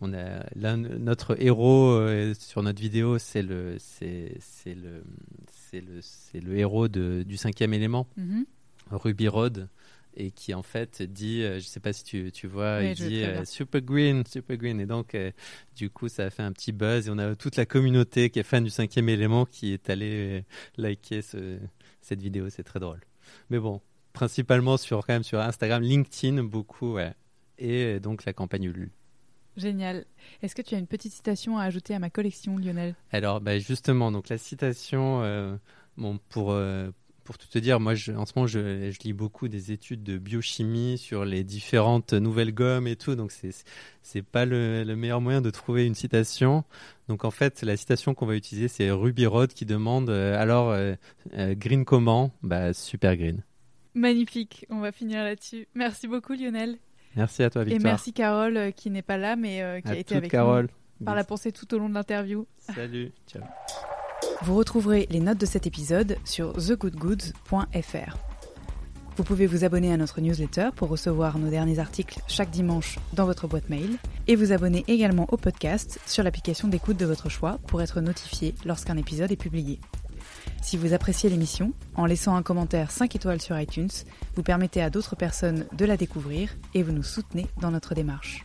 on a notre héros euh, sur notre vidéo, c'est le, c'est, c'est le, c'est le, c'est le héros de, du cinquième élément, Mhm. Ruby Road. Et qui en fait dit, euh, je sais pas si tu, tu vois, Oui, il dit euh, super green, super green. Et donc, euh, du coup, ça a fait un petit buzz et on a toute la communauté qui est fan du cinquième élément qui est allée liker ce- cette vidéo. C'est très drôle. Mais bon, principalement sur quand même sur Instagram, LinkedIn beaucoup, ouais. Et donc la campagne Ulule. Génial. Est-ce que tu as une petite citation à ajouter à ma collection, Lionel? Alors, bah, justement, donc la citation, euh, bon, pour, euh, pour tout te dire, moi, je, en ce moment, je, je lis beaucoup des études de biochimie sur les différentes nouvelles gommes et tout, donc c'est c'est pas le, le meilleur moyen de trouver une citation. Donc, en fait, la citation qu'on va utiliser, c'est Ruby Road qui demande euh, alors green comment? Bah, super green. Magnifique. On va finir là-dessus. Merci beaucoup, Lionel. Merci à toi, Et Victoire. merci, Carole, euh, qui n'est pas là, mais euh, qui à a été avec Carole. nous par la pensée tout au long de l'interview. Salut. Ciao. Vous retrouverez les notes de cet épisode sur thegoodgoods.fr. Vous pouvez vous abonner à notre newsletter pour recevoir nos derniers articles chaque dimanche dans votre boîte mail et vous abonner également au podcast sur l'application d'écoute de votre choix pour être notifié lorsqu'un épisode est publié. Si vous appréciez l'émission, en laissant un commentaire 5 étoiles sur iTunes, vous permettez à d'autres personnes de la découvrir et vous nous soutenez dans notre démarche.